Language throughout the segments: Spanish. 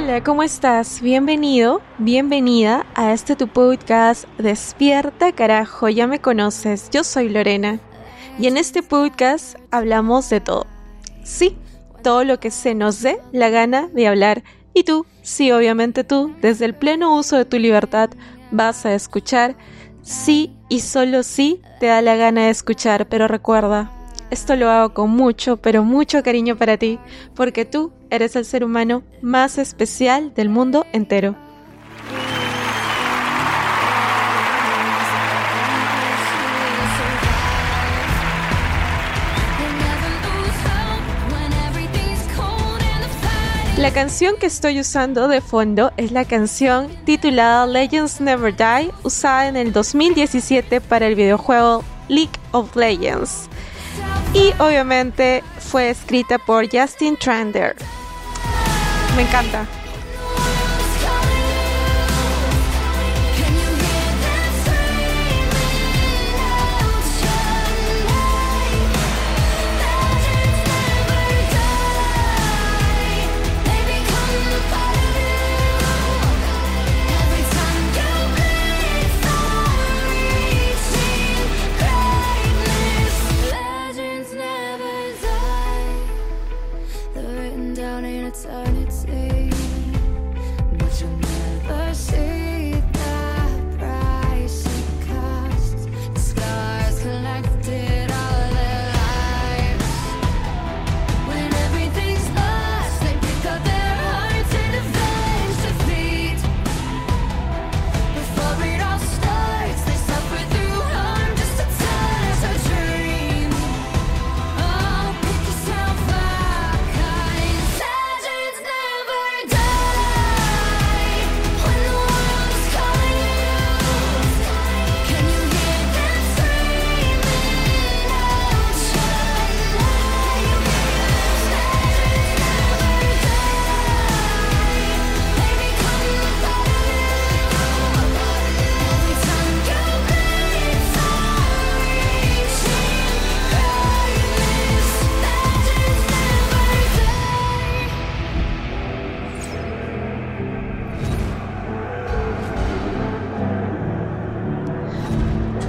Hola, ¿cómo estás? Bienvenido, bienvenida a este tu podcast Despierta carajo, ya me conoces, yo soy Lorena y en este podcast hablamos de todo. Sí, todo lo que se nos dé la gana de hablar y tú, sí, obviamente tú, desde el pleno uso de tu libertad vas a escuchar, sí y solo sí te da la gana de escuchar, pero recuerda, esto lo hago con mucho, pero mucho cariño para ti, porque tú eres el ser humano más especial del mundo entero. La canción que estoy usando de fondo es la canción titulada Legends Never Die, usada en el 2017 para el videojuego League of Legends y obviamente fue escrita por Justin Trander. Me encanta.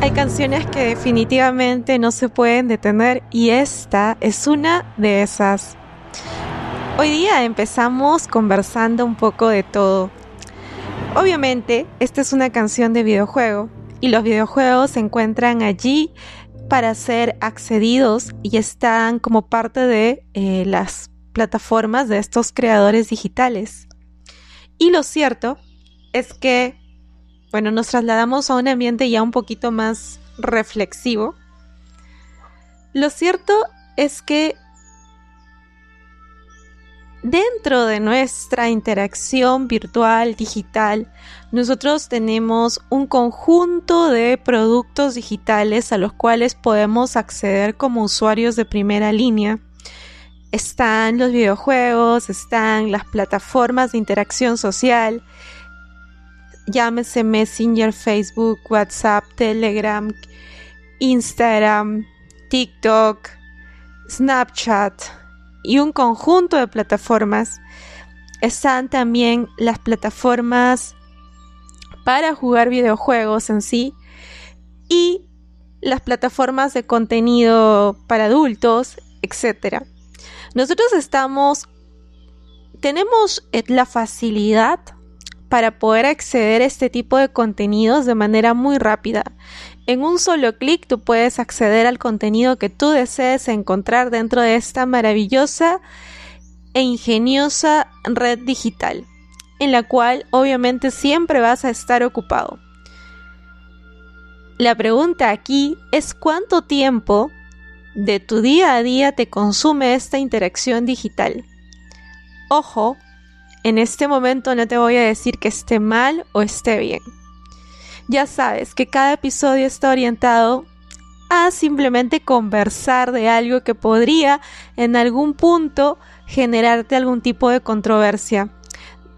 Hay canciones que definitivamente no se pueden detener y esta es una de esas. Hoy día empezamos conversando un poco de todo. Obviamente, esta es una canción de videojuego y los videojuegos se encuentran allí para ser accedidos y están como parte de eh, las plataformas de estos creadores digitales. Y lo cierto es que bueno, nos trasladamos a un ambiente ya un poquito más reflexivo. Lo cierto es que dentro de nuestra interacción virtual, digital, nosotros tenemos un conjunto de productos digitales a los cuales podemos acceder como usuarios de primera línea. Están los videojuegos, están las plataformas de interacción social, llámese Messenger, Facebook, WhatsApp, Telegram, Instagram, TikTok, Snapchat y un conjunto de plataformas. Están también las plataformas para jugar videojuegos en sí y las plataformas de contenido para adultos, etc. Nosotros estamos, tenemos la facilidad para poder acceder a este tipo de contenidos de manera muy rápida. En un solo clic tú puedes acceder al contenido que tú desees encontrar dentro de esta maravillosa e ingeniosa red digital, en la cual obviamente siempre vas a estar ocupado. La pregunta aquí es cuánto tiempo de tu día a día te consume esta interacción digital. Ojo, en este momento no te voy a decir que esté mal o esté bien. Ya sabes que cada episodio está orientado a simplemente conversar de algo que podría en algún punto generarte algún tipo de controversia.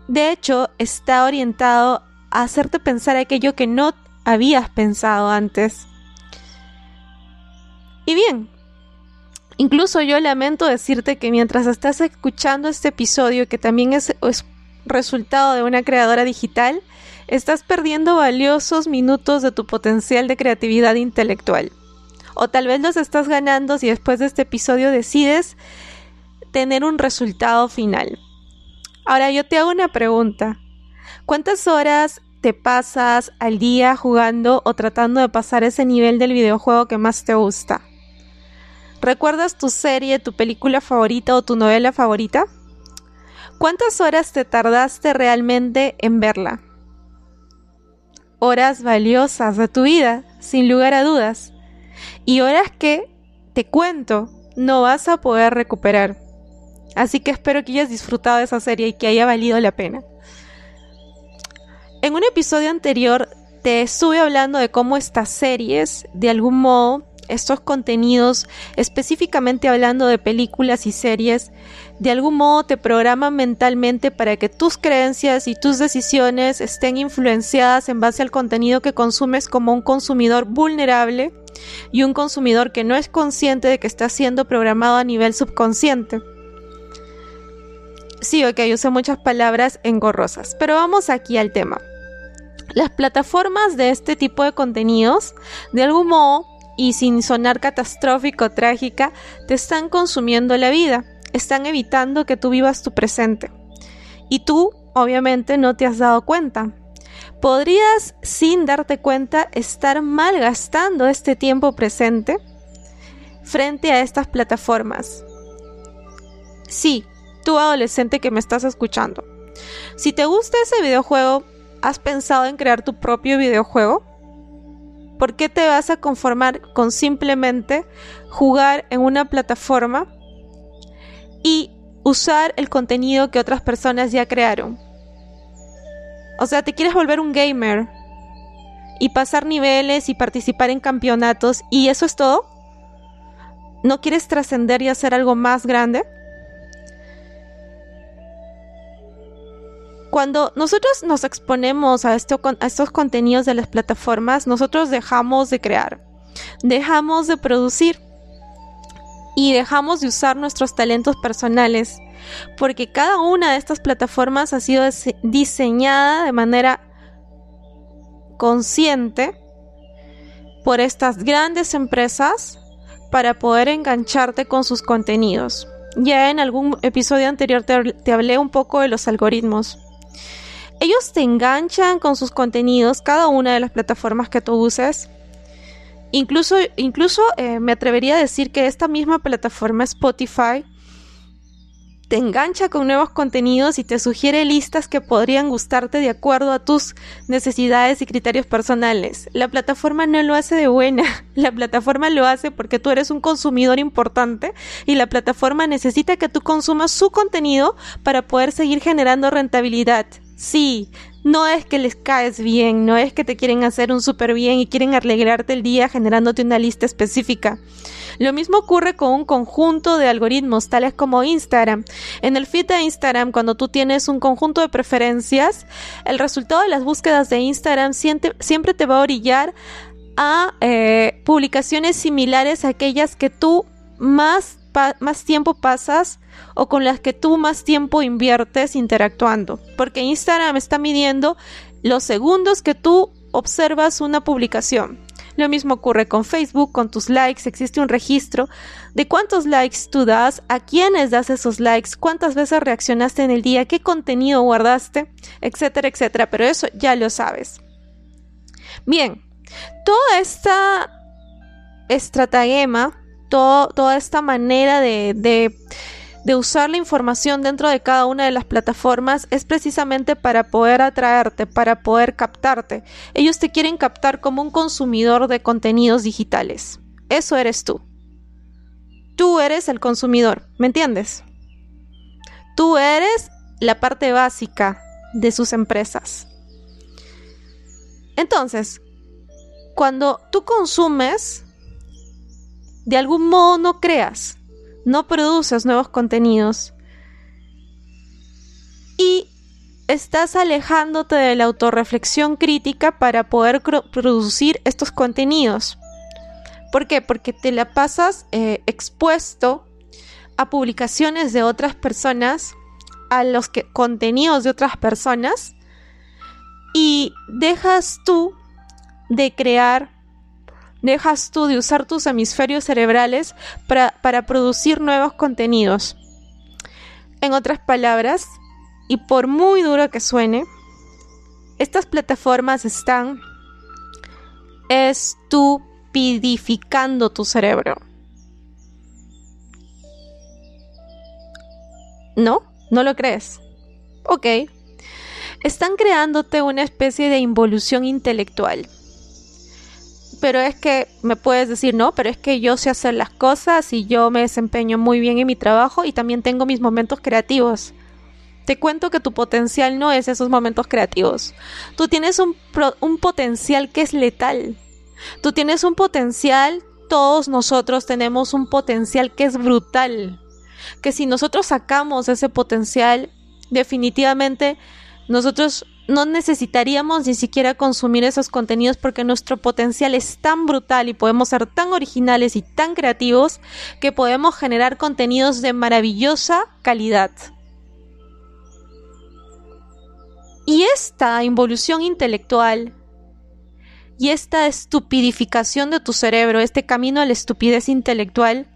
De hecho, está orientado a hacerte pensar aquello que no habías pensado antes. Y bien, Incluso yo lamento decirte que mientras estás escuchando este episodio, que también es, resultado de una creadora digital, estás perdiendo valiosos minutos de tu potencial de creatividad intelectual. O tal vez los estás ganando si después de este episodio decides tener un resultado final. Ahora yo te hago una pregunta. ¿Cuántas horas te pasas al día jugando o tratando de pasar ese nivel del videojuego que más te gusta? ¿Recuerdas tu serie, tu película favorita o tu novela favorita? ¿Cuántas horas te tardaste realmente en verla? Horas valiosas de tu vida, sin lugar a dudas. Y horas que, te cuento, no vas a poder recuperar. Así que espero que hayas disfrutado de esa serie y que haya valido la pena. En un episodio anterior te estuve hablando de cómo estas series, de algún modo, estos contenidos, específicamente hablando de películas y series, de algún modo te programan mentalmente para que tus creencias y tus decisiones estén influenciadas en base al contenido que consumes como un consumidor vulnerable y un consumidor que no es consciente de que está siendo programado a nivel subconsciente. Sí, ok, usé muchas palabras engorrosas, pero vamos aquí al tema. Las plataformas de este tipo de contenidos, de algún modo, y sin sonar catastrófico o trágica, te están consumiendo la vida, están evitando que tú vivas tu presente. Y tú, obviamente, no te has dado cuenta. Podrías, sin darte cuenta, estar malgastando este tiempo presente frente a estas plataformas. Sí, tú adolescente que me estás escuchando. Si te gusta ese videojuego, ¿has pensado en crear tu propio videojuego? ¿Por qué te vas a conformar con simplemente jugar en una plataforma y usar el contenido que otras personas ya crearon? O sea, ¿te quieres volver un gamer y pasar niveles y participar en campeonatos y eso es todo? ¿No quieres trascender y hacer algo más grande? Cuando nosotros nos exponemos a, esto, a estos contenidos de las plataformas, nosotros dejamos de crear, dejamos de producir y dejamos de usar nuestros talentos personales, porque cada una de estas plataformas ha sido diseñada de manera consciente por estas grandes empresas para poder engancharte con sus contenidos. Ya en algún episodio anterior te, te hablé un poco de los algoritmos ellos te enganchan con sus contenidos, cada una de las plataformas que tú uses. Incluso, incluso eh, me atrevería a decir que esta misma plataforma Spotify te engancha con nuevos contenidos y te sugiere listas que podrían gustarte de acuerdo a tus necesidades y criterios personales. La plataforma no lo hace de buena, la plataforma lo hace porque tú eres un consumidor importante y la plataforma necesita que tú consumas su contenido para poder seguir generando rentabilidad. Sí, no es que les caes bien, no es que te quieren hacer un súper bien y quieren alegrarte el día generándote una lista específica. Lo mismo ocurre con un conjunto de algoritmos, tales como Instagram. En el feed de Instagram, cuando tú tienes un conjunto de preferencias, el resultado de las búsquedas de Instagram siempre, te va a orillar a eh, publicaciones similares a aquellas que tú más, más tiempo pasas o con las que tú más tiempo inviertes interactuando. Porque Instagram está midiendo los segundos que tú observas una publicación. Lo mismo ocurre con Facebook, con tus likes, existe un registro de cuántos likes tú das, a quiénes das esos likes, cuántas veces reaccionaste en el día, qué contenido guardaste, etcétera, etcétera, pero eso ya lo sabes. Bien, toda esta estratagema, toda esta manera de usar la información dentro de cada una de las plataformas es precisamente para poder atraerte, para poder captarte. Ellos te quieren captar como un consumidor de contenidos digitales. Eso eres tú. Tú eres el consumidor, ¿me entiendes? Tú eres la parte básica de sus empresas. Entonces, cuando tú consumes, de algún modo no creas no produces nuevos contenidos y estás alejándote de la autorreflexión crítica para poder producir estos contenidos. ¿Por qué? Porque te la pasas eh, expuesto a publicaciones de otras personas a los contenidos de otras personas y dejas tú de crear, dejas tú de usar tus hemisferios cerebrales para, para producir nuevos contenidos. En otras palabras, y por muy duro que suene, estas plataformas están estupidificando tu cerebro. ¿No? ¿No lo crees? Ok. Están creándote una especie de involución intelectual. Pero es que me puedes decir, no, pero es que yo sé hacer las cosas y yo me desempeño muy bien en mi trabajo y también tengo mis momentos creativos. Te cuento que tu potencial no es esos momentos creativos. Tú tienes un, un potencial que es letal. Tú tienes un potencial, todos nosotros tenemos un potencial que es brutal que si nosotros sacamos ese potencial, definitivamente nosotros no necesitaríamos ni siquiera consumir esos contenidos porque nuestro potencial es tan brutal y podemos ser tan originales y tan creativos que podemos generar contenidos de maravillosa calidad. Y esta involución intelectual y esta estupidificación de tu cerebro, este camino a la estupidez intelectual,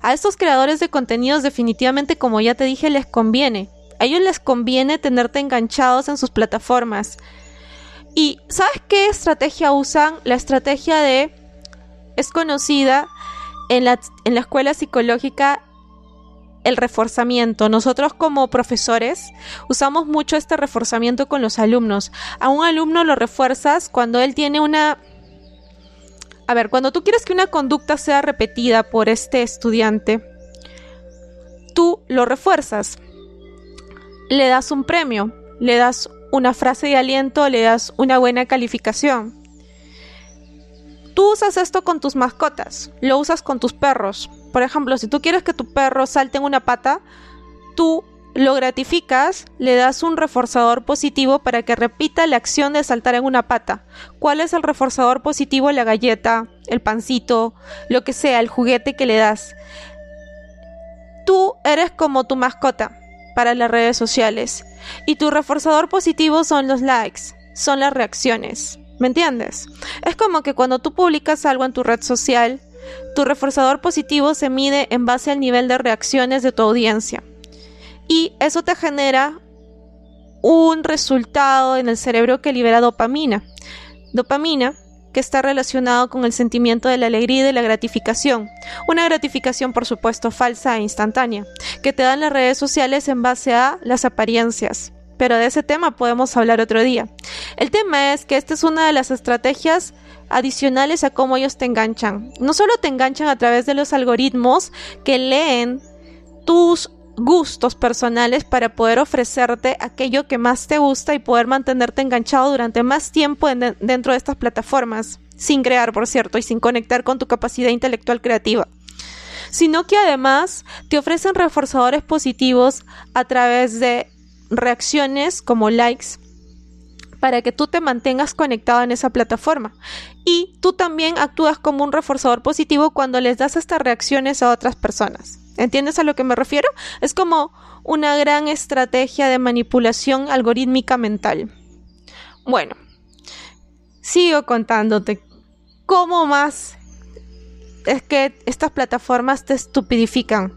a estos creadores de contenidos definitivamente, como ya te dije, les conviene. A ellos les conviene tenerte enganchados en sus plataformas. ¿Y sabes qué estrategia usan? La estrategia de... es conocida en la, en la escuela psicológica el reforzamiento. Nosotros como profesores usamos mucho este reforzamiento con los alumnos. A un alumno lo refuerzas cuando él tiene una a ver, cuando tú quieres que una conducta sea repetida por este estudiante, tú lo refuerzas. Le das un premio, le das una frase de aliento, le das una buena calificación. Tú usas esto con tus mascotas, lo usas con tus perros. Por ejemplo, si tú quieres que tu perro salte en una pata, tú lo gratificas, le das un reforzador positivo para que repita la acción de saltar en una pata. ¿Cuál es el reforzador positivo? La galleta, el pancito, lo que sea, el juguete que le das. Tú eres como tu mascota para las redes sociales y tu reforzador positivo son los likes, son las reacciones. ¿Me entiendes? Es como que cuando tú publicas algo en tu red social, tu reforzador positivo se mide en base al nivel de reacciones de tu audiencia y eso te genera un resultado en el cerebro que libera dopamina. Dopamina que está relacionado con el sentimiento de la alegría y de la gratificación. Una gratificación, por supuesto, falsa e instantánea, que te dan las redes sociales en base a las apariencias. Pero de ese tema podemos hablar otro día. El tema es que esta es una de las estrategias adicionales a cómo ellos te enganchan. No solo te enganchan a través de los algoritmos que leen tus gustos personales para poder ofrecerte aquello que más te gusta y poder mantenerte enganchado durante más tiempo dentro de estas plataformas, sin crear, por cierto, y sin conectar con tu capacidad intelectual creativa sino que además te ofrecen reforzadores positivos a través de reacciones como likes para que tú te mantengas conectado en esa plataforma. Y tú también actúas como un reforzador positivo cuando les das estas reacciones a otras personas. ¿Entiendes a lo que me refiero? Es como una gran estrategia de manipulación algorítmica mental. Bueno, sigo contándote cómo más es que estas plataformas te estupidifican.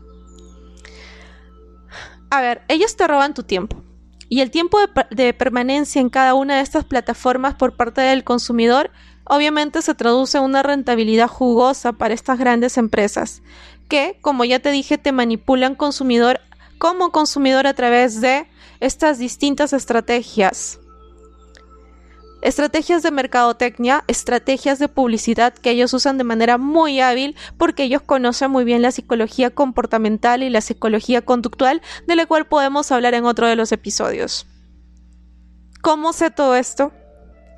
A ver, ellos te roban tu tiempo. Y el tiempo de, de, permanencia en cada una de estas plataformas por parte del consumidor obviamente se traduce en una rentabilidad jugosa para estas grandes empresas que, como ya te dije, te manipulan consumidor como consumidor a través de estas distintas estrategias. Estrategias de mercadotecnia, estrategias de publicidad que ellos usan de manera muy hábil porque ellos conocen muy bien la psicología comportamental y la psicología conductual, de la cual podemos hablar en otro de los episodios. ¿Cómo sé todo esto?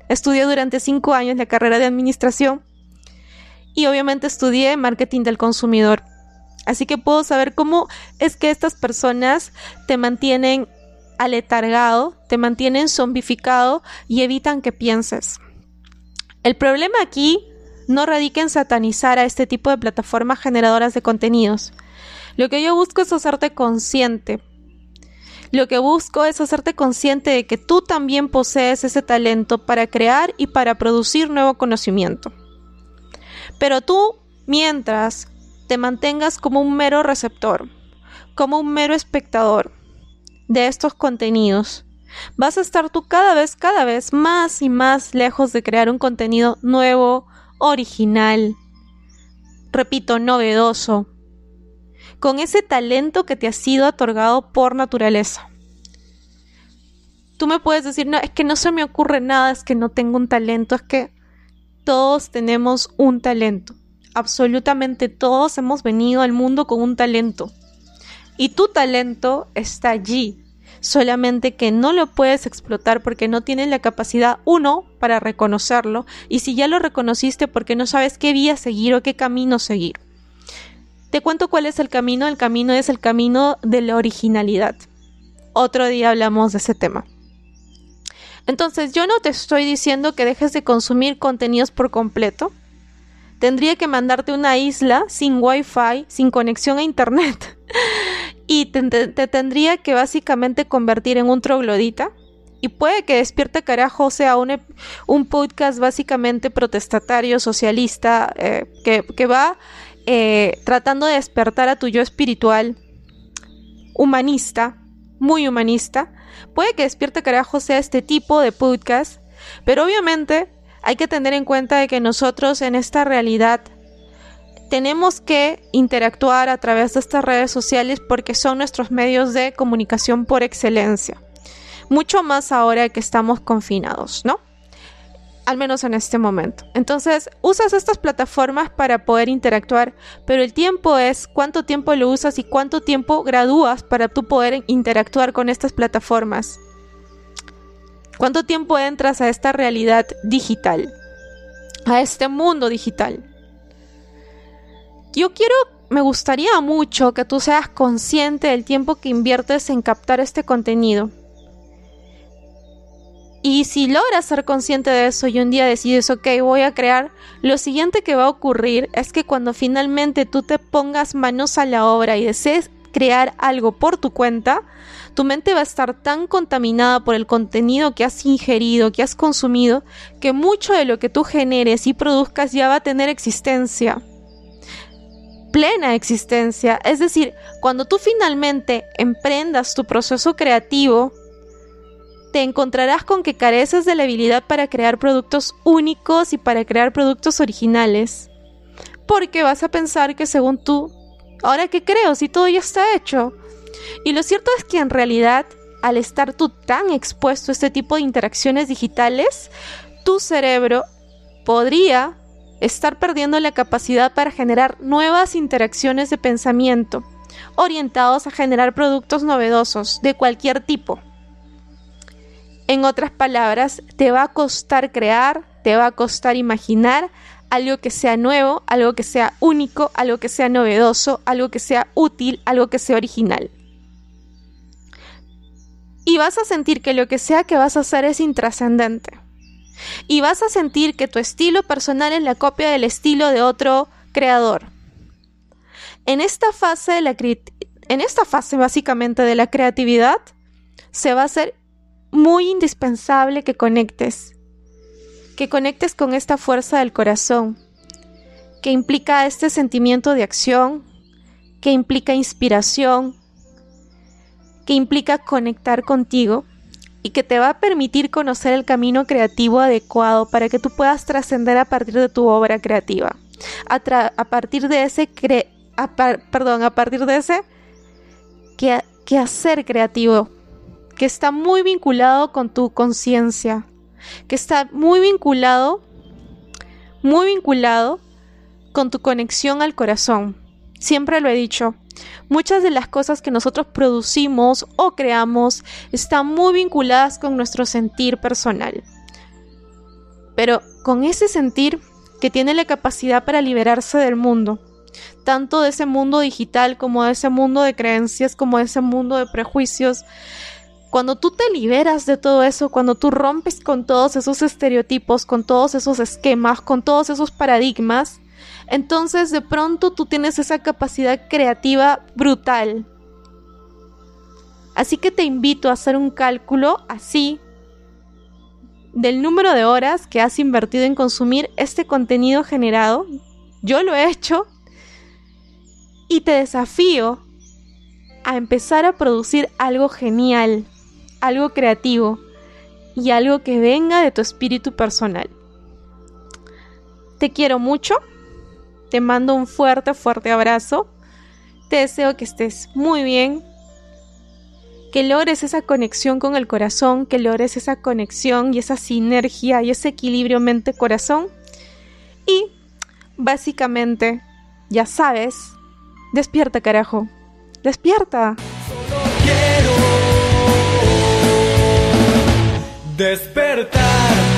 Estudié durante cinco años la carrera de administración y obviamente estudié marketing del consumidor. Así que puedo saber cómo es que estas personas te mantienen aletargado, te mantienen zombificado y evitan que pienses. El problema aquí no radica en satanizar a este tipo de plataformas generadoras de contenidos. Lo que yo busco es hacerte consciente. Lo que busco es hacerte consciente de que tú también posees ese talento para crear y para producir nuevo conocimiento. Pero tú, mientras, te mantengas como un mero receptor, como un mero espectador de estos contenidos, vas a estar tú cada vez, cada vez más y más lejos de crear un contenido nuevo, original, repito, novedoso, con ese talento que te ha sido otorgado por naturaleza. Tú me puedes decir, no, es que no se me ocurre nada, es que no tengo un talento, es que todos tenemos un talento. Absolutamente todos hemos venido al mundo con un talento. Y tu talento está allí, solamente que no lo puedes explotar porque no tienes la capacidad, uno, para reconocerlo, y si ya lo reconociste porque no sabes qué vía seguir o qué camino seguir. Te cuento cuál es el camino, el camino es el camino de la originalidad. Otro día hablamos de ese tema. Entonces yo no te estoy diciendo que dejes de consumir contenidos por completo. Tendría que mandarte una isla sin wifi, sin conexión a internet. y te, tendría que básicamente convertir en un troglodita. Y puede que Despierte Carajo sea un, podcast básicamente protestatario, socialista, eh, que, va eh, tratando de despertar a tu yo espiritual, humanista, muy humanista. Puede que Despierte Carajo sea este tipo de podcast, pero obviamente hay que tener en cuenta de que nosotros en esta realidad tenemos que interactuar a través de estas redes sociales porque son nuestros medios de comunicación por excelencia. Mucho más ahora que estamos confinados, ¿no? Al menos en este momento. Entonces, usas estas plataformas para poder interactuar, pero el tiempo es cuánto tiempo lo usas y cuánto tiempo gradúas para tú poder interactuar con estas plataformas. ¿Cuánto tiempo entras a esta realidad digital? A este mundo digital yo quiero, me gustaría mucho que tú seas consciente del tiempo que inviertes en captar este contenido. Y si logras ser consciente de eso y un día decides, ok, voy a crear, lo siguiente que va a ocurrir es que cuando finalmente tú te pongas manos a la obra y desees crear algo por tu cuenta, tu mente va a estar tan contaminada por el contenido que has ingerido, que has consumido, que mucho de lo que tú generes y produzcas ya va a tener existencia plena existencia. Es decir, cuando tú finalmente emprendas tu proceso creativo, te encontrarás con que careces de la habilidad para crear productos únicos y para crear productos originales. Porque vas a pensar que según tú, ahora qué creo si todo ya está hecho. Y lo cierto es que en realidad, al estar tú tan expuesto a este tipo de interacciones digitales, tu cerebro podría estar perdiendo la capacidad para generar nuevas interacciones de pensamiento orientados a generar productos novedosos de cualquier tipo. En otras palabras, te va a costar crear, te va a costar imaginar algo que sea nuevo, algo que sea único, algo que sea novedoso, algo que sea útil, algo que sea original. Y vas a sentir que lo que sea que vas a hacer es intrascendente y vas a sentir que tu estilo personal es la copia del estilo de otro creador. En esta fase, básicamente de la creatividad, se va a hacer muy indispensable que conectes, que conectes con esta fuerza del corazón, que implica este sentimiento de acción, que implica inspiración, que implica conectar contigo y que te va a permitir conocer el camino creativo adecuado para que tú puedas trascender a partir de tu obra creativa. A, partir de ese perdón, a partir de ese que, hacer creativo que está muy vinculado con tu conciencia, que está muy vinculado, muy vinculado con tu conexión al corazón. Siempre lo he dicho, Muchas de las cosas que nosotros producimos o creamos están muy vinculadas con nuestro sentir personal. Pero con ese sentir que tiene la capacidad para liberarse del mundo, tanto de ese mundo digital como de ese mundo de creencias, como de ese mundo de prejuicios, cuando tú te liberas de todo eso, cuando tú rompes con todos esos estereotipos, con todos esos esquemas, con todos esos paradigmas, entonces de pronto tú tienes esa capacidad creativa brutal. Así que te invito a hacer un cálculo así del número de horas que has invertido en consumir este contenido generado. Yo lo he hecho y te desafío a empezar a producir algo genial, algo creativo y algo que venga de tu espíritu personal. Te quiero mucho, te mando un fuerte, fuerte abrazo, te deseo que estés muy bien, que logres esa conexión con el corazón, que logres esa conexión y esa sinergia y ese equilibrio mente-corazón. Y básicamente, ya sabes, despierta carajo, despierta. despertar.